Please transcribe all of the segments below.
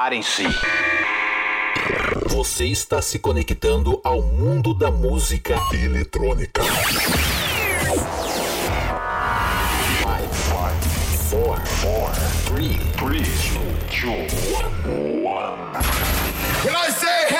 Preparem-se. Você está se conectando ao mundo da música eletrônica. 5, 4, 3, 3, 2, 1. When I say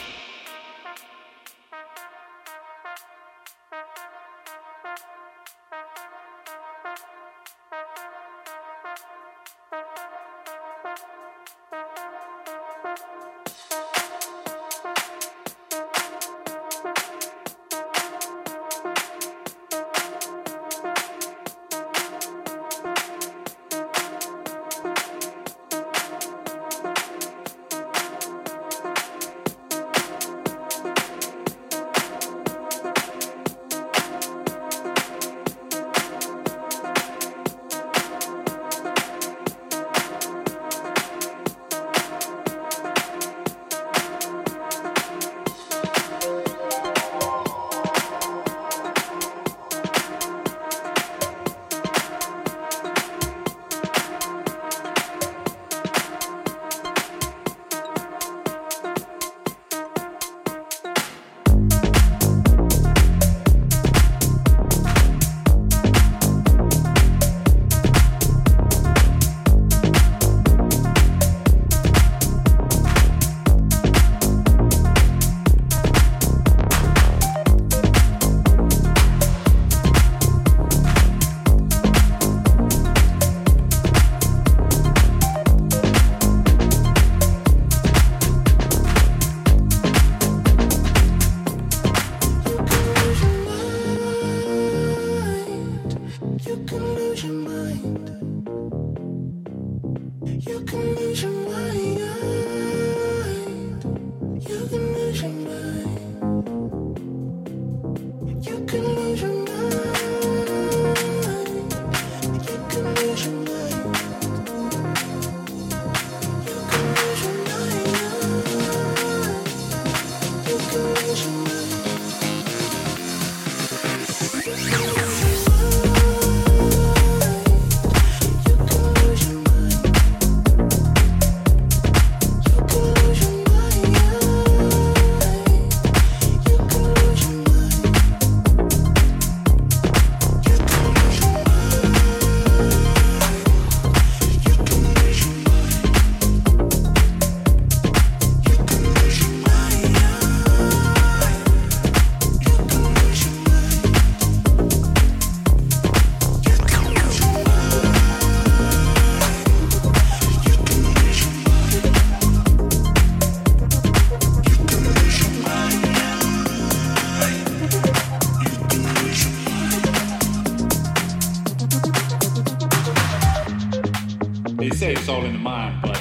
It's all in the mind, but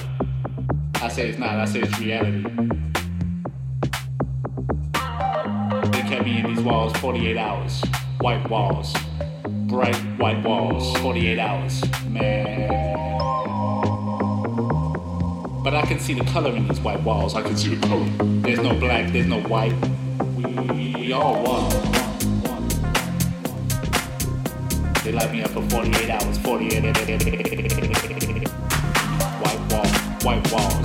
I say it's not. I say it's reality. They kept me in these walls 48 hours. White walls. Bright white walls. 48 hours. Man. But I can see the color in these white walls. I can see the color. There's no black, there's no white. We all one. They light me up for 48 hours. 48 white wall, walls,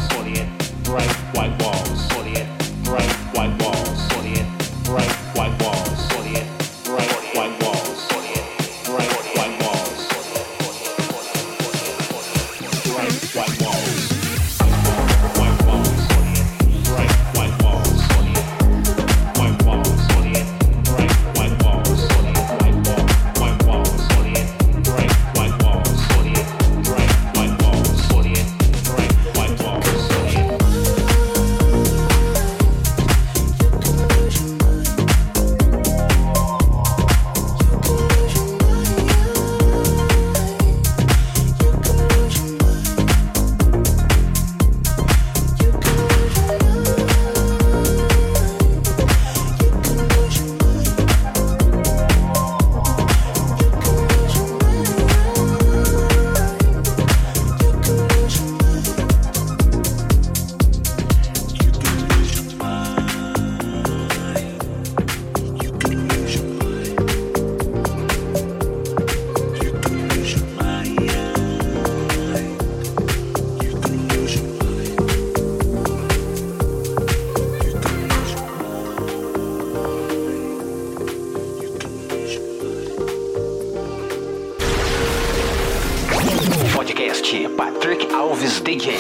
DJ.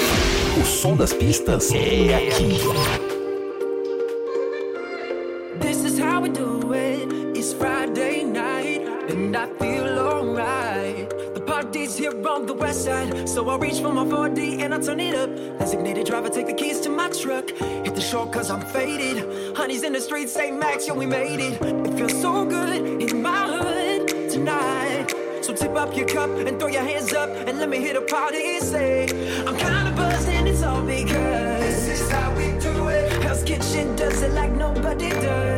O som das pistas é aqui. This is how we do it. It's Friday night and I feel alright. The party's here on the west side, so I reach for my 4D and I turn it up. Designated driver, take the keys to my truck. Hit the shore cause I'm faded. Honey's in the streets, say Max, yo, we made it. It feels so good in my hood tonight. So tip up your cup and throw your hands up and let me hit a party and say because this is how we do it. Hell's Kitchen does it like nobody does.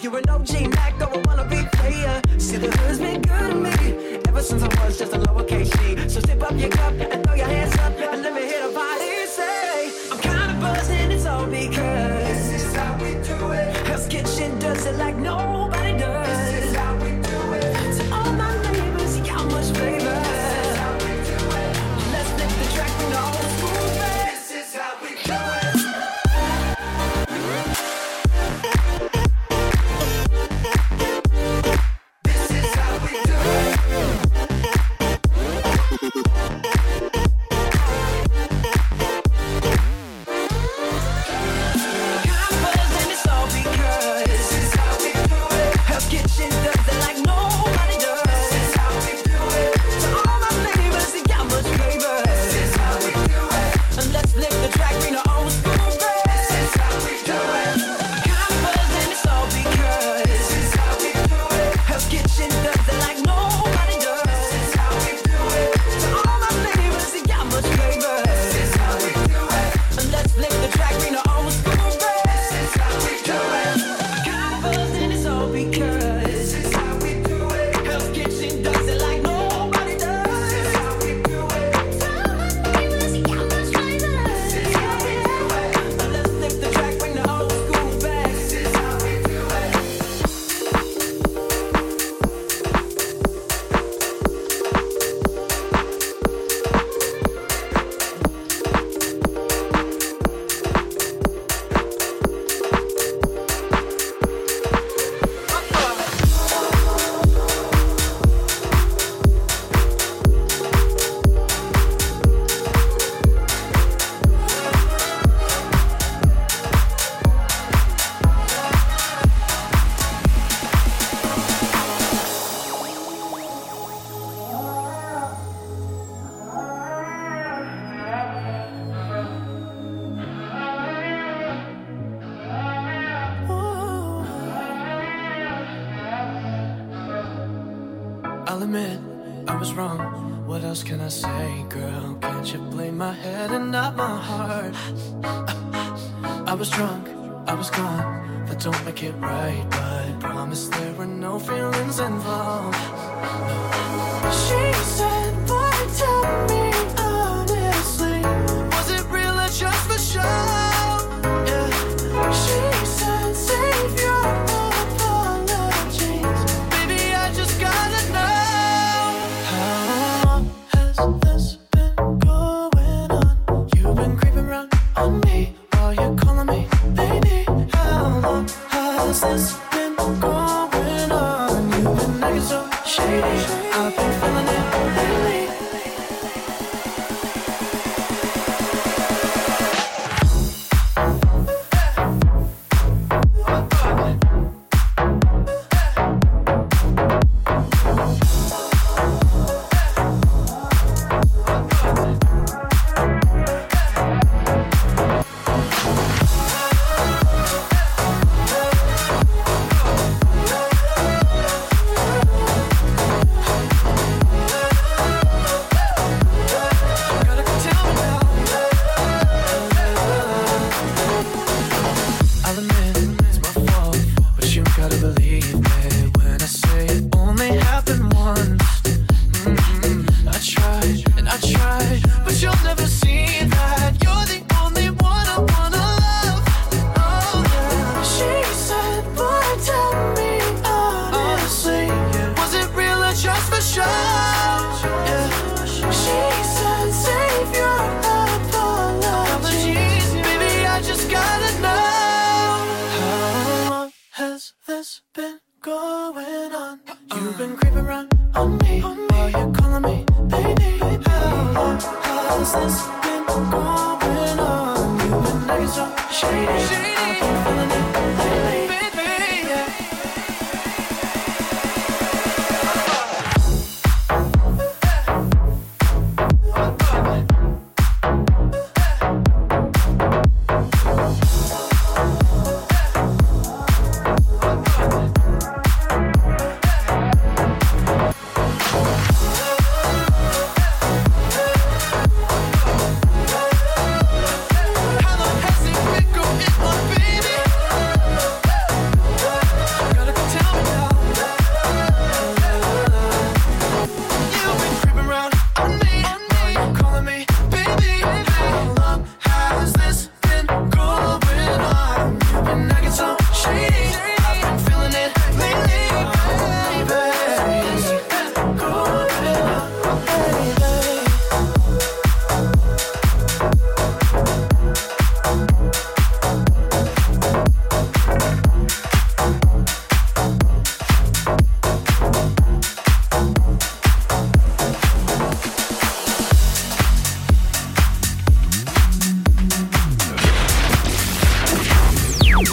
You're an OG Mac, though I wanna be player. See, the hood's been good to me ever since I was just a lowercase G. So zip up your cup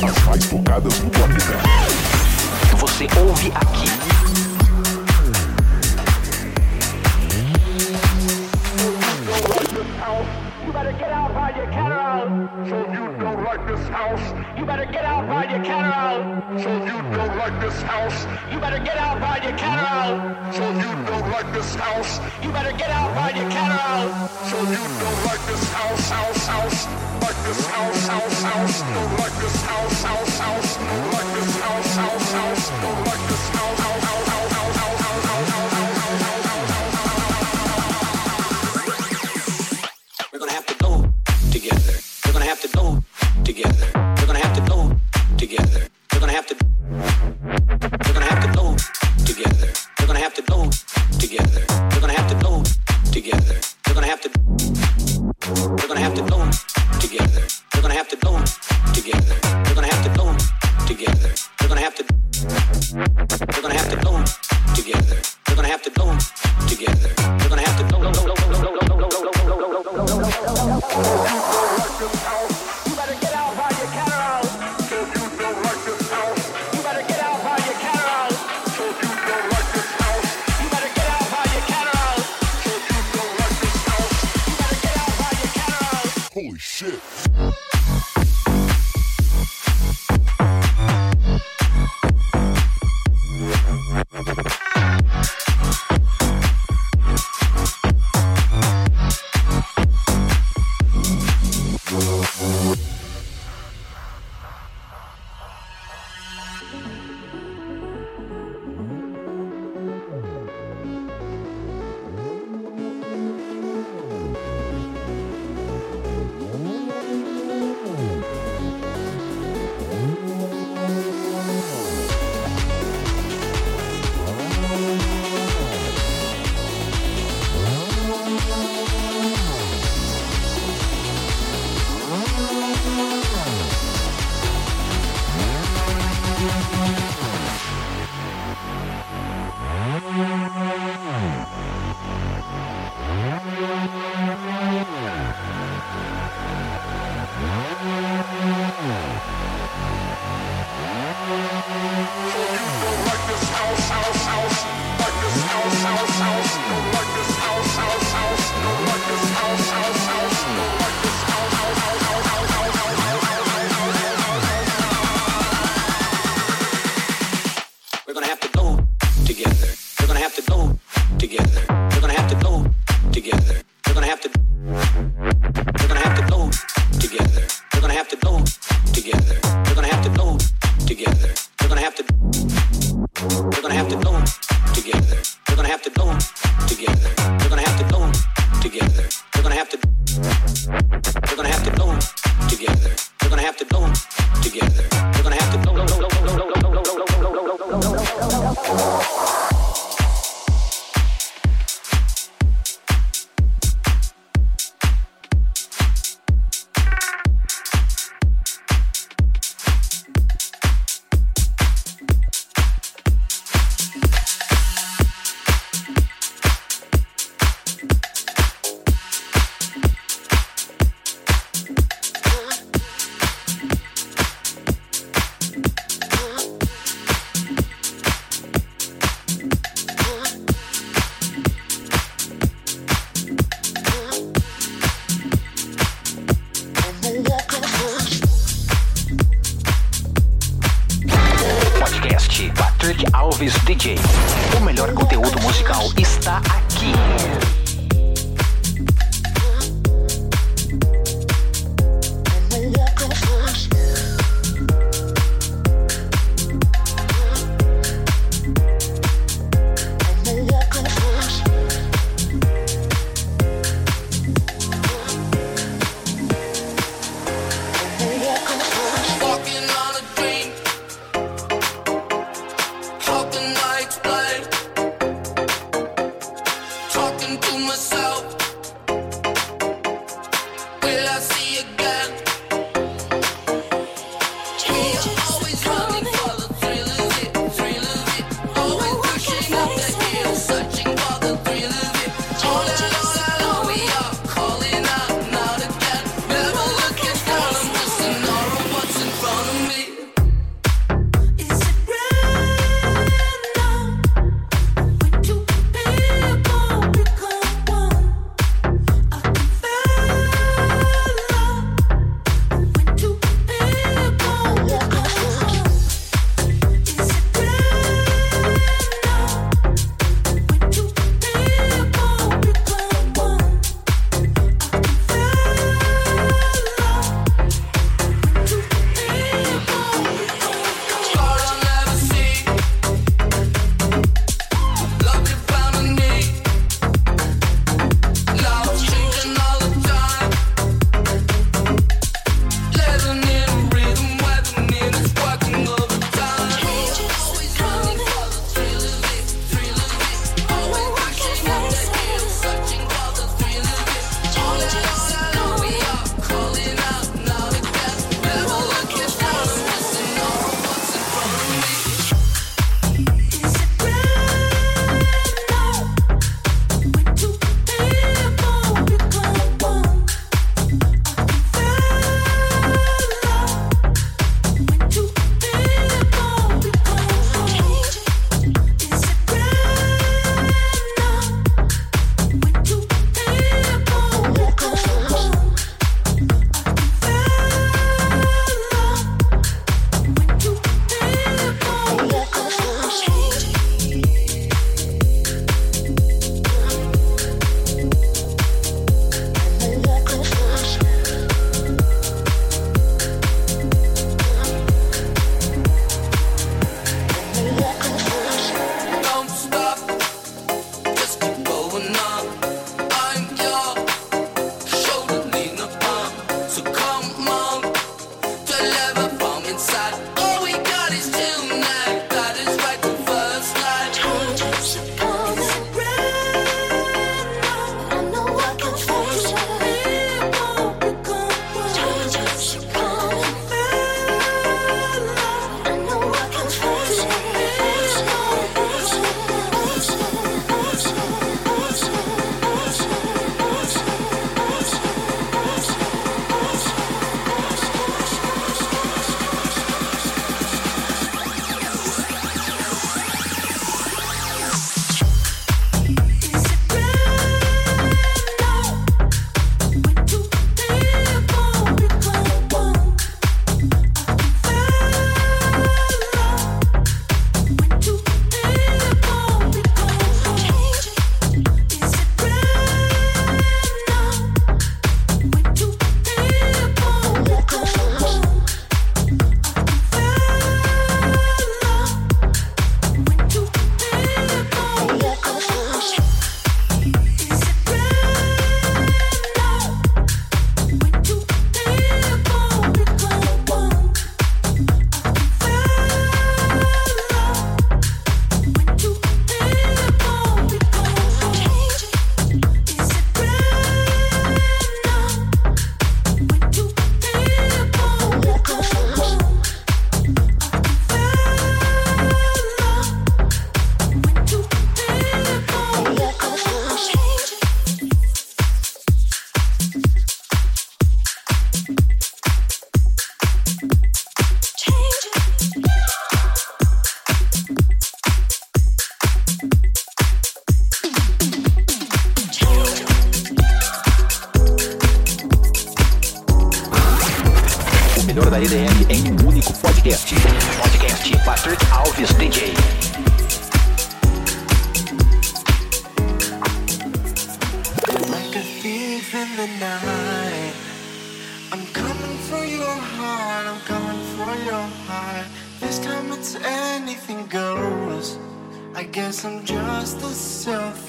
As mais tocadas planeta. Você ouve aqui. You better get out. ride your cat around. So you don't like this house. You better get out, ride your cat around. So you don't like this house. You better get out, ride your cat around. So you don't like this house. You better get out, ride your cat around. So you don't like this house, house, house. Like this house, house, house. Don't like this house, house, house. Don't like this house, house, house. Don't like this house, house. have to go.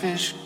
Selfish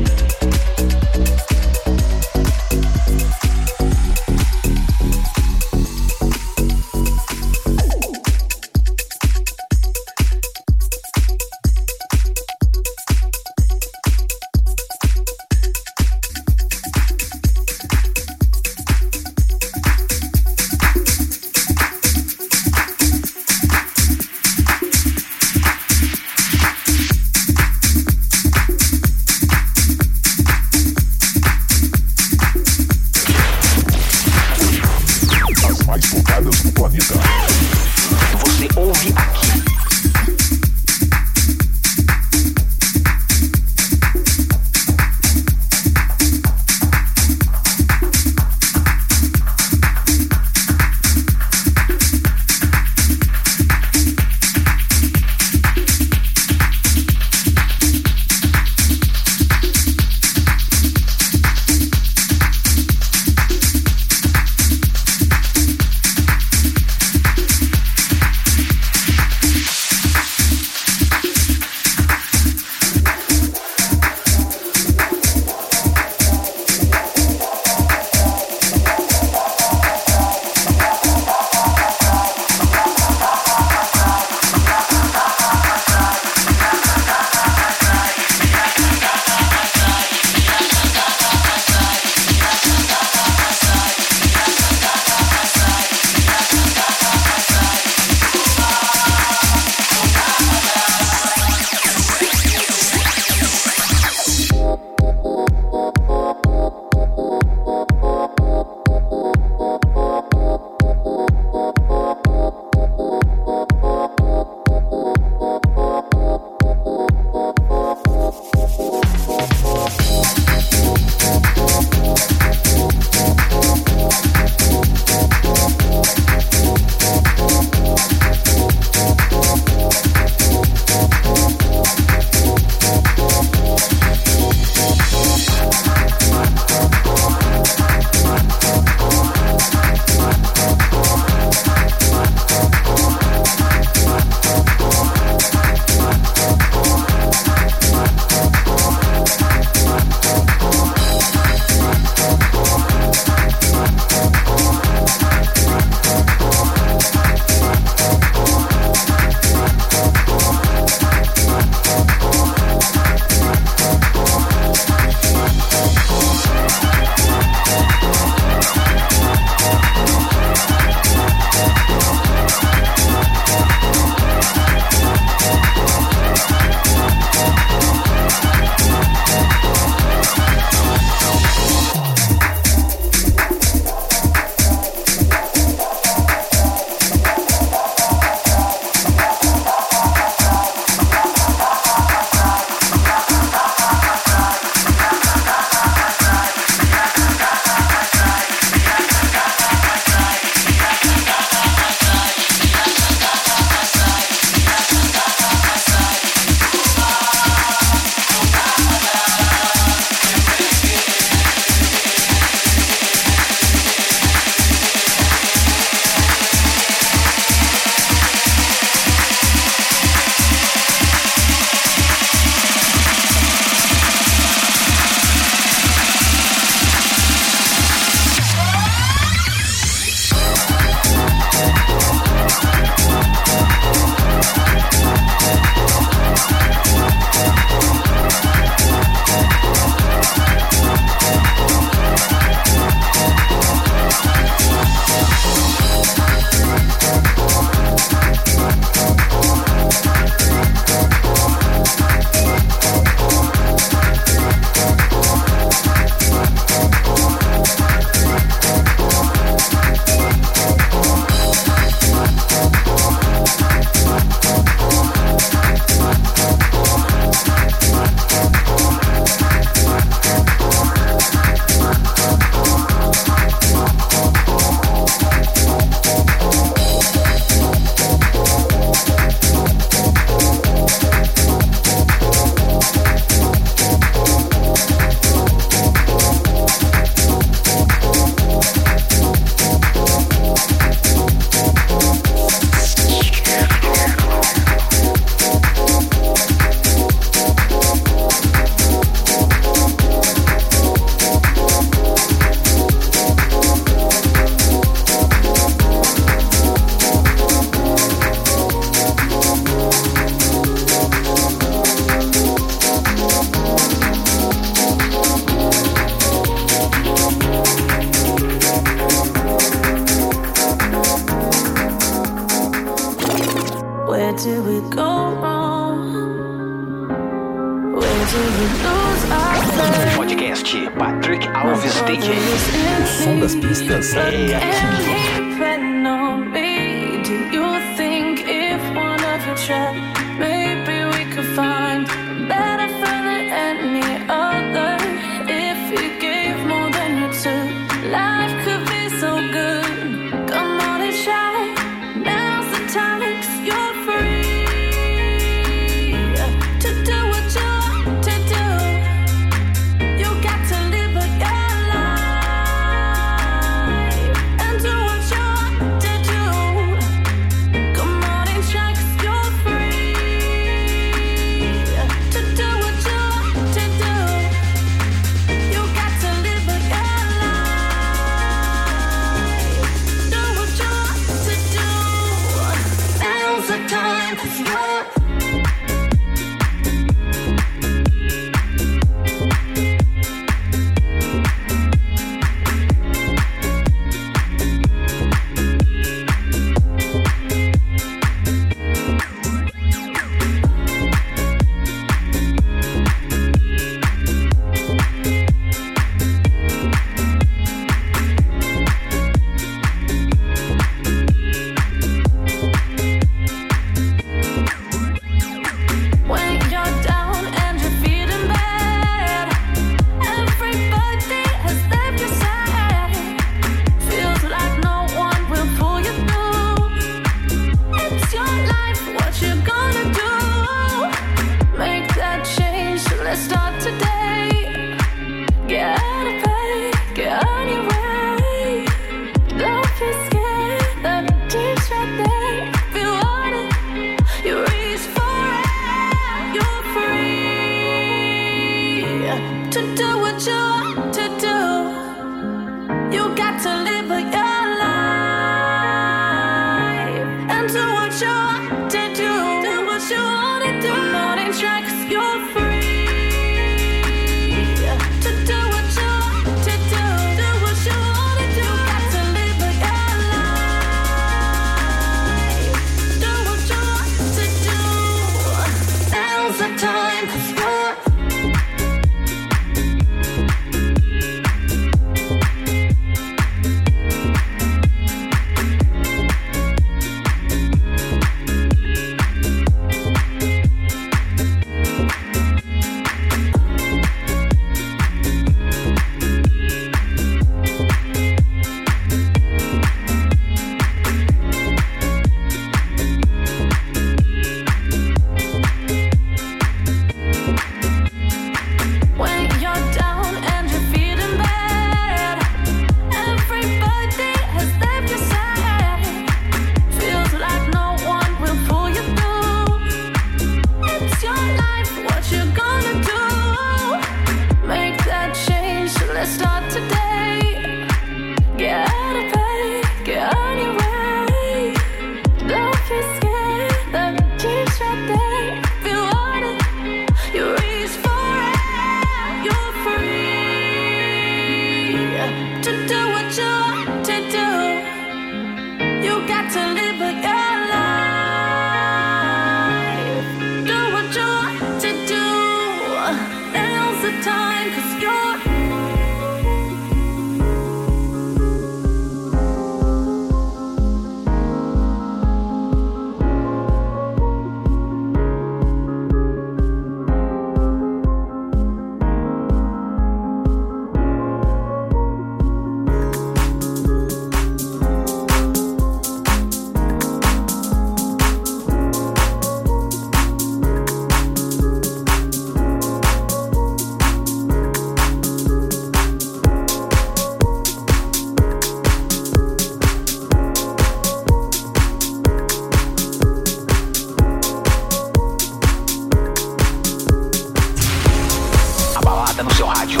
no seu rádio.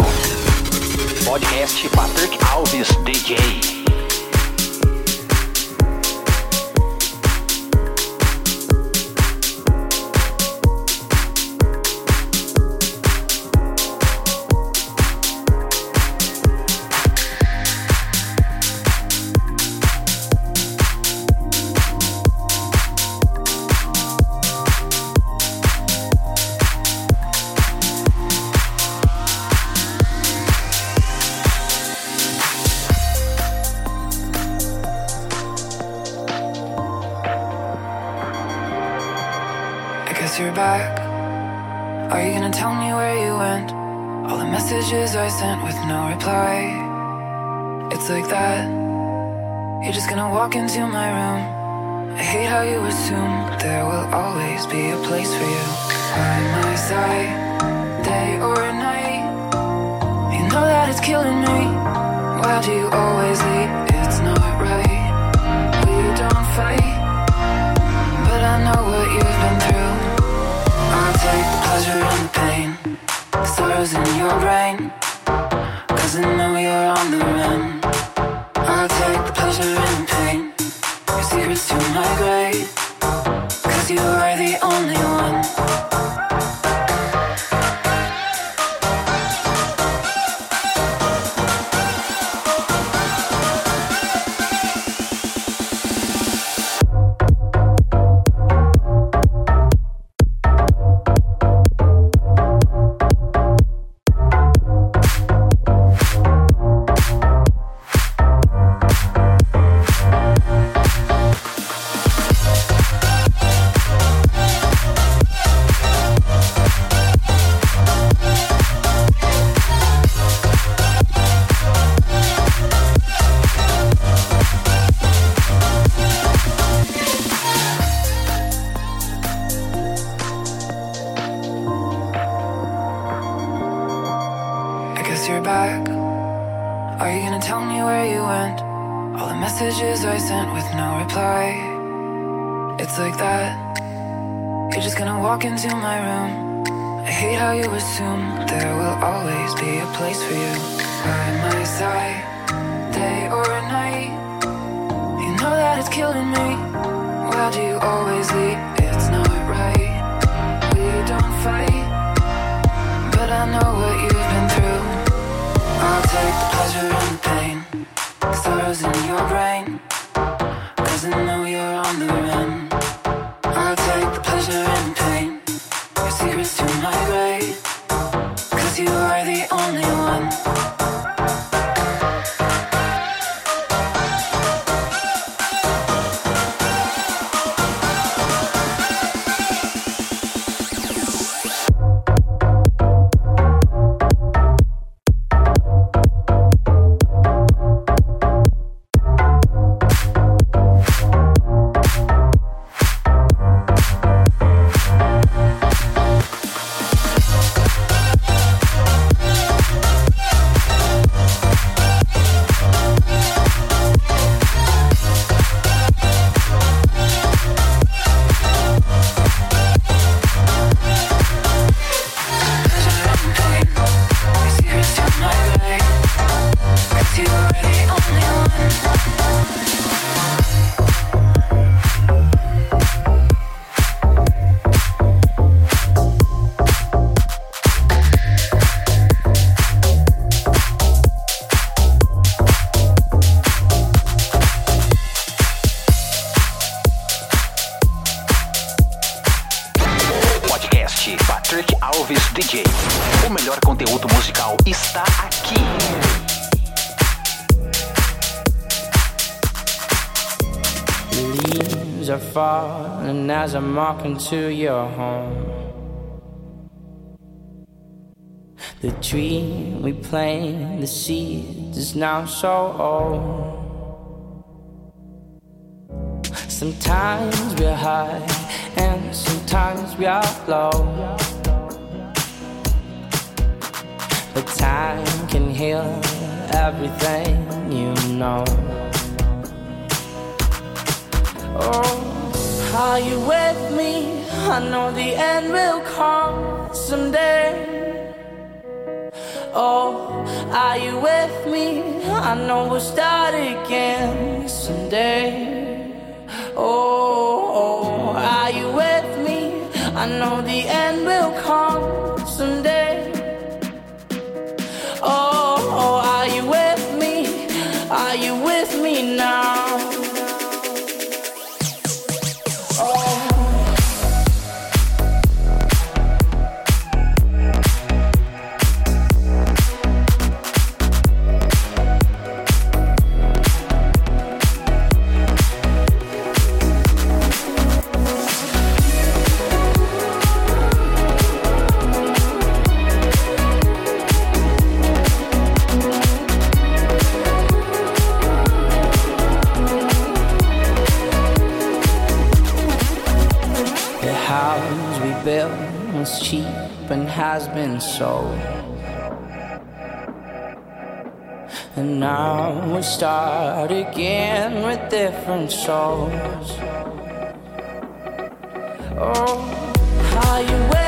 Podcast Patrick Alves DJ. to your home. The tree we planted, the seed is now so old. Sometimes we're high and sometimes we are low. But time can heal everything you know. Oh. Are you with me? I know the end will come someday. Oh, are you with me? I know we'll start again someday. Oh, oh are you with me? I know the end will come someday. has been so. And now we start again with different souls. Oh, how you wait.